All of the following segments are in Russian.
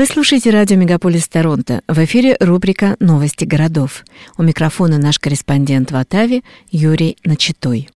Вы слушаете радио «Мегаполис Торонто». В эфире рубрика «Новости городов». У микрофона наш корреспондент в Оттаве Юрий Начитой.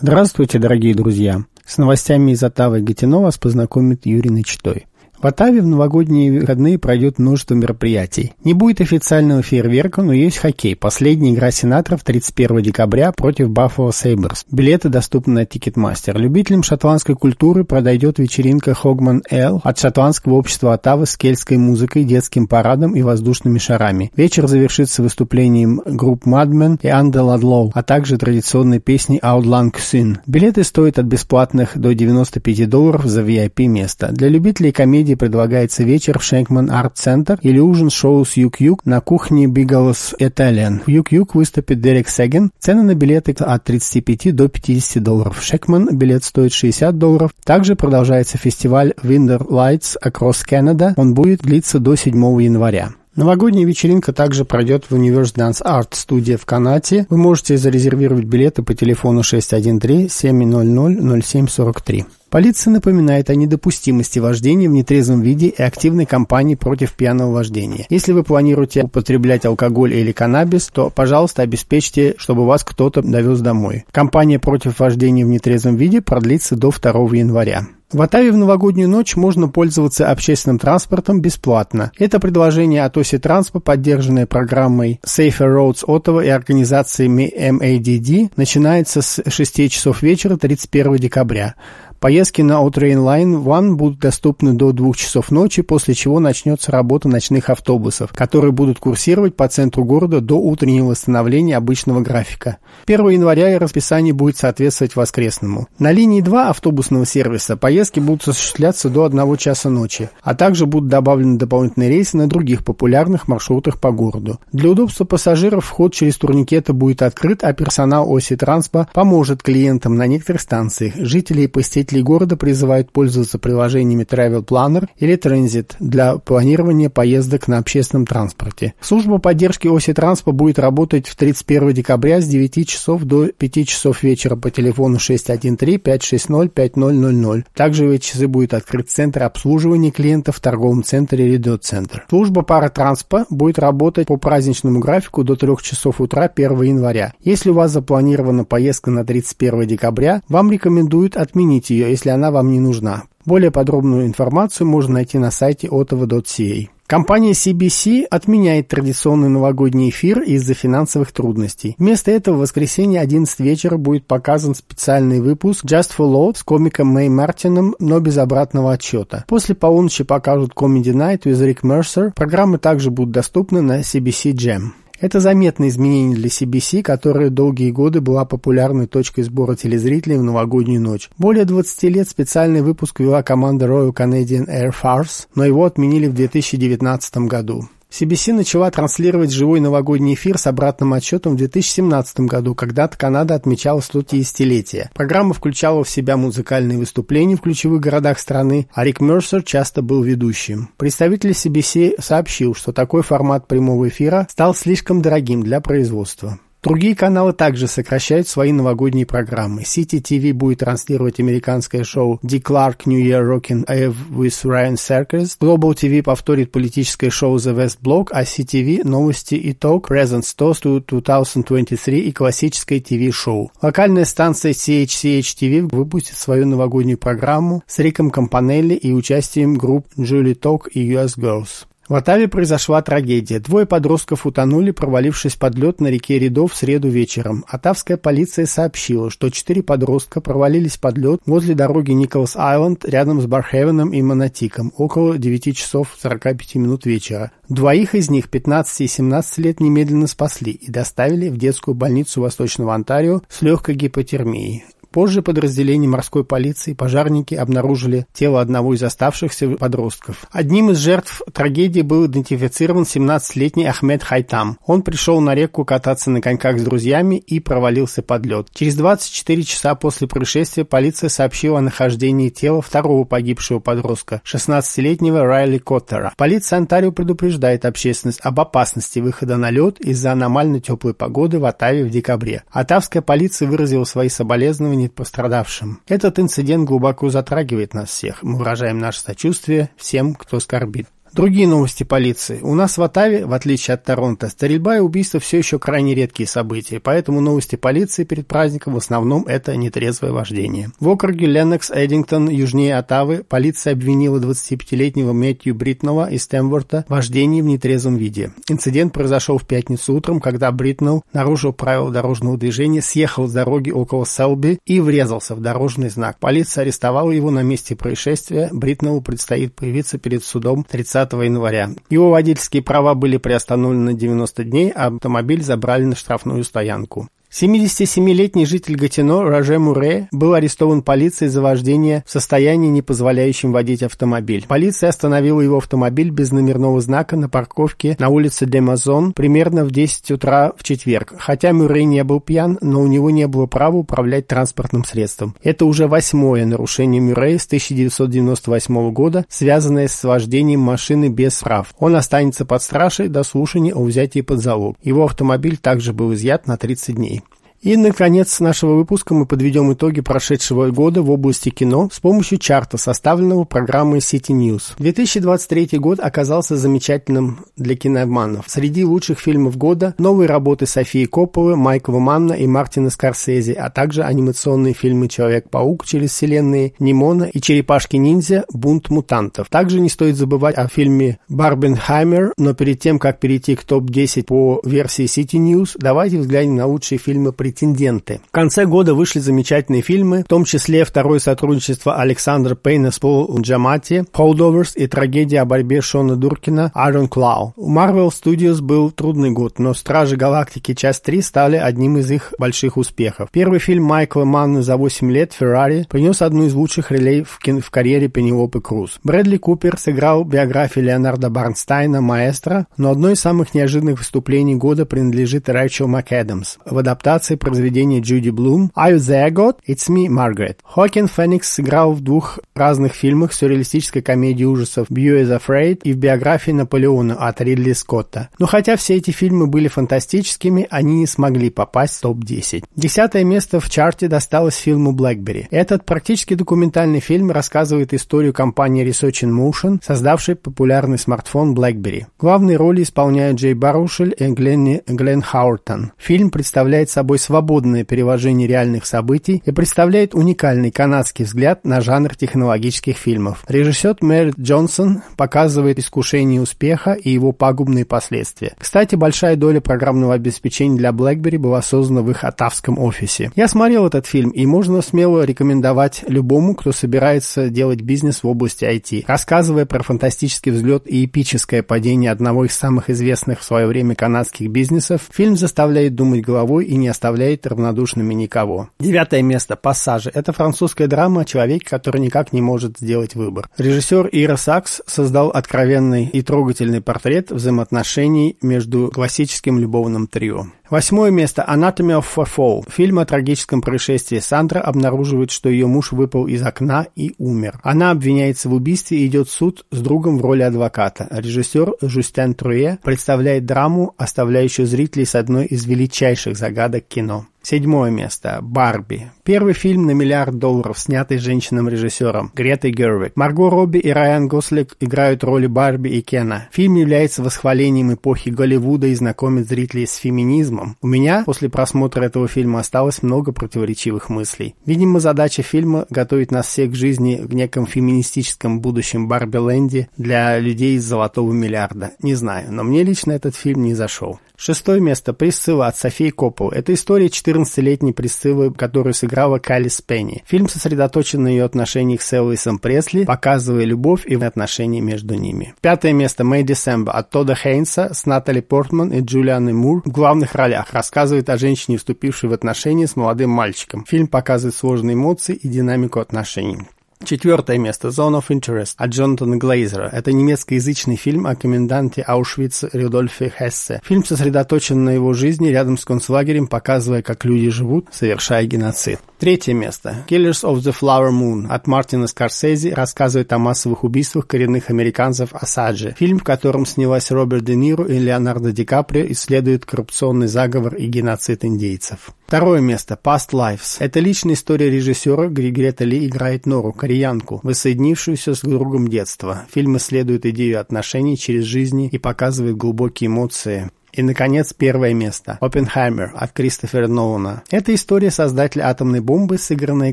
Здравствуйте, дорогие друзья. С новостями из Оттавы и Гатино вас познакомит Юрий Начитой. В Оттаве в новогодние выходные пройдет множество мероприятий. Не будет официального фейерверка, но есть хоккей. Последняя игра сенаторов 31 декабря против Buffalo Sabres. Билеты доступны на Ticketmaster. Любителям шотландской культуры пройдет вечеринка Хогман Эл от шотландского общества Оттавы с кельтской музыкой, детским парадом и воздушными шарами. Вечер завершится выступлением групп Madmen и Under Ludlow, а также традиционной песней Outland Sin. Билеты стоят от бесплатных до 95 долларов за VIP место. Для любителей комедии Леди предлагается вечер в Shenkman Arts Centre или ужин шоу с Yuk Yuk's на кухне Biagio's Italian. В Yuk Yuk's выступит Дерек Сеген. Цены на билеты от 35 до 50 долларов. В Shenkman билет стоит 60 долларов. Также продолжается фестиваль Winter Lights Across Canada. Он будет длиться до 7 января. Новогодняя вечеринка также пройдет в Universe Dance Art студия в Канате. Вы можете зарезервировать билеты по телефону 613 700 0743. Полиция напоминает о недопустимости вождения в нетрезвом виде и активной кампании против пьяного вождения. Если вы планируете употреблять алкоголь или каннабис, то, пожалуйста, обеспечьте, чтобы вас кто-то довез домой. Кампания против вождения в нетрезвом виде продлится до 2 января. В Оттаве в новогоднюю ночь можно пользоваться общественным транспортом бесплатно. Это предложение от Оси Транспо, поддержанное программой Safer Roads Ottawa и организациями MADD, начинается с 6 часов вечера 31 декабря. Поездки на O-Train Line One будут доступны до 2 часов ночи, после чего начнется работа ночных автобусов, которые будут курсировать по центру города до утреннего восстановления обычного графика. 1 января расписание будет соответствовать воскресному. На линии 2 автобусного сервиса поездки будут осуществляться до 1 часа ночи, а также будут добавлены дополнительные рейсы на других популярных маршрутах по городу. Для удобства пассажиров вход через турникеты будет открыт, а персонал оси Транспа поможет клиентам на некоторых станциях. Жители и посетители Жители города призывают пользоваться приложениями Travel Planner или Transit для планирования поездок на общественном транспорте. Служба поддержки оси транспорта будет работать в 31 декабря с 9 часов до 5 часов вечера по телефону 613-560-5000. Также в эти часы будет открыт центр обслуживания клиентов в торговом центре Редот Центр. Служба паратранспа будет работать по праздничному графику до 3 часов утра 1 января. Если у вас запланирована поездка на 31 декабря, вам рекомендуют отменить ее ее, если она вам не нужна. Более подробную информацию можно найти на сайте ottawa.ca. Компания CBC отменяет традиционный новогодний эфир из-за финансовых трудностей. Вместо этого в воскресенье 11 вечера будет показан специальный выпуск Just for Law с комиком Мэй Мартином, но без обратного отчета. После полуночи покажут Comedy Night with Rick Mercer. Программы также будут доступны на CBC Jam. Это заметное изменение для CBC, которая долгие годы была популярной точкой сбора телезрителей в новогоднюю ночь. Более 20 лет специальный выпуск вела команда Royal Canadian Air Force, но его отменили в 2019 году. CBC начала транслировать живой новогодний эфир с обратным отчетом в 2017 году, когда Канада отмечала 150-летие. Программа включала в себя музыкальные выступления в ключевых городах страны, а Рик Мерсер часто был ведущим. Представитель CBC сообщил, что такой формат прямого эфира стал слишком дорогим для производства. Другие каналы также сокращают свои новогодние программы. City TV будет транслировать американское шоу The Clark New Year Rockin' Eve with Ryan Serkis. Global TV повторит политическое шоу The West Block, а CTV – новости и ток Presents Toast 2023 и классическое TV-шоу. Локальная станция CHCH TV выпустит свою новогоднюю программу с Риком Кампанелли и участием групп Julie Talk и US Girls. В Оттаве произошла трагедия. Двое подростков утонули, провалившись под лед на реке Рядов в среду вечером. Оттавская полиция сообщила, что четыре подростка провалились под лед возле дороги Николас-Айленд рядом с Бархевеном и Монотиком около 9 часов 45 минут вечера. Двоих из них, 15 и 17 лет, немедленно спасли и доставили в детскую больницу Восточного Онтарио с легкой гипотермией. Позже подразделения морской полиции пожарники обнаружили тело одного из оставшихся подростков. Одним из жертв трагедии был идентифицирован 17-летний Ахмед Хайтам. Он пришел на реку кататься на коньках с друзьями и провалился под лед. Через 24 часа после происшествия полиция сообщила о нахождении тела второго погибшего подростка, 16-летнего Райли Коттера. Полиция Онтарио предупреждает общественность об опасности выхода на лед из-за аномально теплой погоды в Оттаве в декабре. Оттавская полиция выразила свои соболезнования станет пострадавшим. Этот инцидент глубоко затрагивает нас всех. Мы выражаем наше сочувствие всем, кто скорбит. Другие новости полиции. У нас в Оттаве, в отличие от Торонто, стрельба и убийства все еще крайне редкие события, поэтому новости полиции перед праздником в основном это нетрезвое вождение. В округе Леннокс, Эдингтон, южнее Оттавы, полиция обвинила 25-летнего Мэтью Бритнова из Темворта в вождении в нетрезвом виде. Инцидент произошел в пятницу утром, когда Бритнелл нарушил правила дорожного движения, съехал с дороги около Селби и врезался в дорожный знак. Полиция арестовала его на месте происшествия. Бритнеллу предстоит появиться перед судом 30 января. Его водительские права были приостановлены на 90 дней, а автомобиль забрали на штрафную стоянку. 77-летний житель Гатино Роже Муре был арестован полицией за вождение в состоянии, не позволяющем водить автомобиль. Полиция остановила его автомобиль без номерного знака на парковке на улице Демазон примерно в 10 утра в четверг. Хотя Мюррей не был пьян, но у него не было права управлять транспортным средством. Это уже восьмое нарушение Мюррея с 1998 года, связанное с вождением машины без прав. Он останется под стражей до слушания о взятии под залог. Его автомобиль также был изъят на 30 дней. И, наконец, нашего выпуска мы подведем итоги прошедшего года в области кино с помощью чарта, составленного программой City News. 2023 год оказался замечательным для кинообманов. Среди лучших фильмов года новые работы Софии Копполы, Майкла Манна и Мартина Скорсезе, а также анимационные фильмы «Человек-паук через вселенные», «Нимона» и «Черепашки-ниндзя. Бунт мутантов». Также не стоит забывать о фильме «Барбенхаймер», но перед тем, как перейти к топ-10 по версии City News, давайте взглянем на лучшие фильмы претенденты. В конце года вышли замечательные фильмы, в том числе второе сотрудничество Александра Пейна с Пол Джамати, Holdovers и трагедия о борьбе Шона Дуркина Iron Claw. У Marvel Studios был трудный год, но Стражи Галактики часть 3 стали одним из их больших успехов. Первый фильм Майкла Манна за 8 лет «Феррари» принес одну из лучших ролей в, в карьере Пенелопы Круз. Брэдли Купер сыграл биографию Леонарда Барнстайна «Маэстро», но одно из самых неожиданных выступлений года принадлежит Рэйчел МакЭдамс в адаптации произведение Джуди Блум «Are you there, God? It's me, Margaret». Хокин Феникс сыграл в двух разных фильмах сюрреалистической комедии ужасов «Beau is Afraid» и в биографии Наполеона от Ридли Скотта. Но хотя все эти фильмы были фантастическими, они не смогли попасть в топ-10. Десятое место в чарте досталось фильму «Блэкбери». Этот практически документальный фильм рассказывает историю компании Research in Motion, создавшей популярный смартфон BlackBerry. Главные роли исполняют Джей Барушель и Глен, Глен Хауртон. Фильм представляет собой свободное перевожение реальных событий и представляет уникальный канадский взгляд на жанр технологических фильмов. Режиссер Мэрит Джонсон показывает искушение успеха и его пагубные последствия. Кстати, большая доля программного обеспечения для BlackBerry была создана в их атавском офисе. Я смотрел этот фильм, и можно смело рекомендовать любому, кто собирается делать бизнес в области IT. Рассказывая про фантастический взлет и эпическое падение одного из самых известных в свое время канадских бизнесов, фильм заставляет думать головой и не оставляет оставляет равнодушными никого. Девятое место. «Пассажи». Это французская драма о человеке, который никак не может сделать выбор. Режиссер Ира Сакс создал откровенный и трогательный портрет взаимоотношений между классическим любовным трио. Восьмое место. Anatomy of a Fall. Фильм о трагическом происшествии. Сандра обнаруживает, что ее муж выпал из окна и умер. Она обвиняется в убийстве и идет в суд с другом в роли адвоката. Режиссер Жустен Труе представляет драму, оставляющую зрителей с одной из величайших загадок кино. Седьмое место. «Барби». Первый фильм на миллиард долларов, снятый женщином-режиссером Гретой Гервик. Марго Робби и Райан Гослик играют роли Барби и Кена. Фильм является восхвалением эпохи Голливуда и знакомит зрителей с феминизмом. У меня после просмотра этого фильма осталось много противоречивых мыслей. Видимо, задача фильма готовить нас всех к жизни в неком феминистическом будущем Барби-ленде для людей из золотого миллиарда. Не знаю, но мне лично этот фильм не зашел. Шестое место. Присцилла от Софии Коппол. Это история 14-летней Присциллы, которую сыграла Калли Спенни. Фильм сосредоточен на ее отношениях с Элвисом Пресли, показывая любовь и отношения между ними. Пятое место. Мэй Десембер от Тода Хейнса с Натали Портман и Джулианой Мур в главных ролях. Рассказывает о женщине, вступившей в отношения с молодым мальчиком. Фильм показывает сложные эмоции и динамику отношений. Четвертое место «Zone of Interest» от Джонатана Глейзера. Это немецкоязычный фильм о коменданте Аушвица Рудольфе Хессе. Фильм сосредоточен на его жизни рядом с концлагерем, показывая, как люди живут, совершая геноцид. Третье место. Killers of the Flower Moon от Мартина Скорсезе рассказывает о массовых убийствах коренных американцев Осаджи. Фильм, в котором снялась Роберт Де Ниро и Леонардо Ди Каприо, исследует коррупционный заговор и геноцид индейцев. Второе место. Past Lives. Это личная история режиссера Григрета Ли играет Нору, кореянку, воссоединившуюся с другом детства. Фильм исследует идею отношений через жизни и показывает глубокие эмоции. И, наконец, первое место. «Оппенхаймер» от Кристофера Нолана. Это история создателя атомной бомбы, сыгранная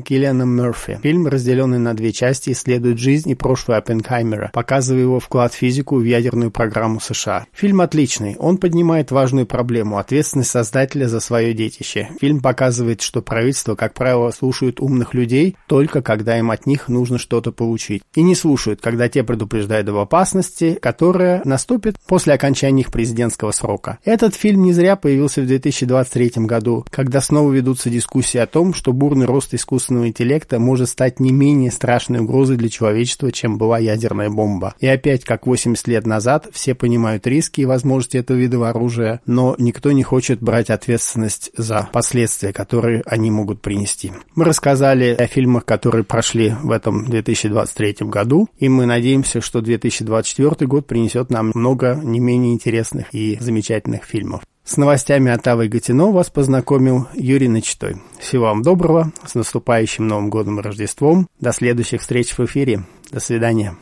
Киллианом Мерфи. Фильм, разделенный на две части, исследует жизнь и прошлое Оппенхаймера, показывая его вклад в физику в ядерную программу США. Фильм отличный. Он поднимает важную проблему – ответственность создателя за свое детище. Фильм показывает, что правительство, как правило, слушают умных людей только когда им от них нужно что-то получить. И не слушают, когда те предупреждают об опасности, которая наступит после окончания их президентского срока. Бондарчука. Этот фильм не зря появился в 2023 году, когда снова ведутся дискуссии о том, что бурный рост искусственного интеллекта может стать не менее страшной угрозой для человечества, чем была ядерная бомба. И опять, как 80 лет назад, все понимают риски и возможности этого вида оружия, но никто не хочет брать ответственность за последствия, которые они могут принести. Мы рассказали о фильмах, которые прошли в этом 2023 году, и мы надеемся, что 2024 год принесет нам много не менее интересных и замечательных замечательных фильмов. С новостями от Авы Гатино вас познакомил Юрий Начтой. Всего вам доброго, с наступающим Новым годом и Рождеством. До следующих встреч в эфире. До свидания.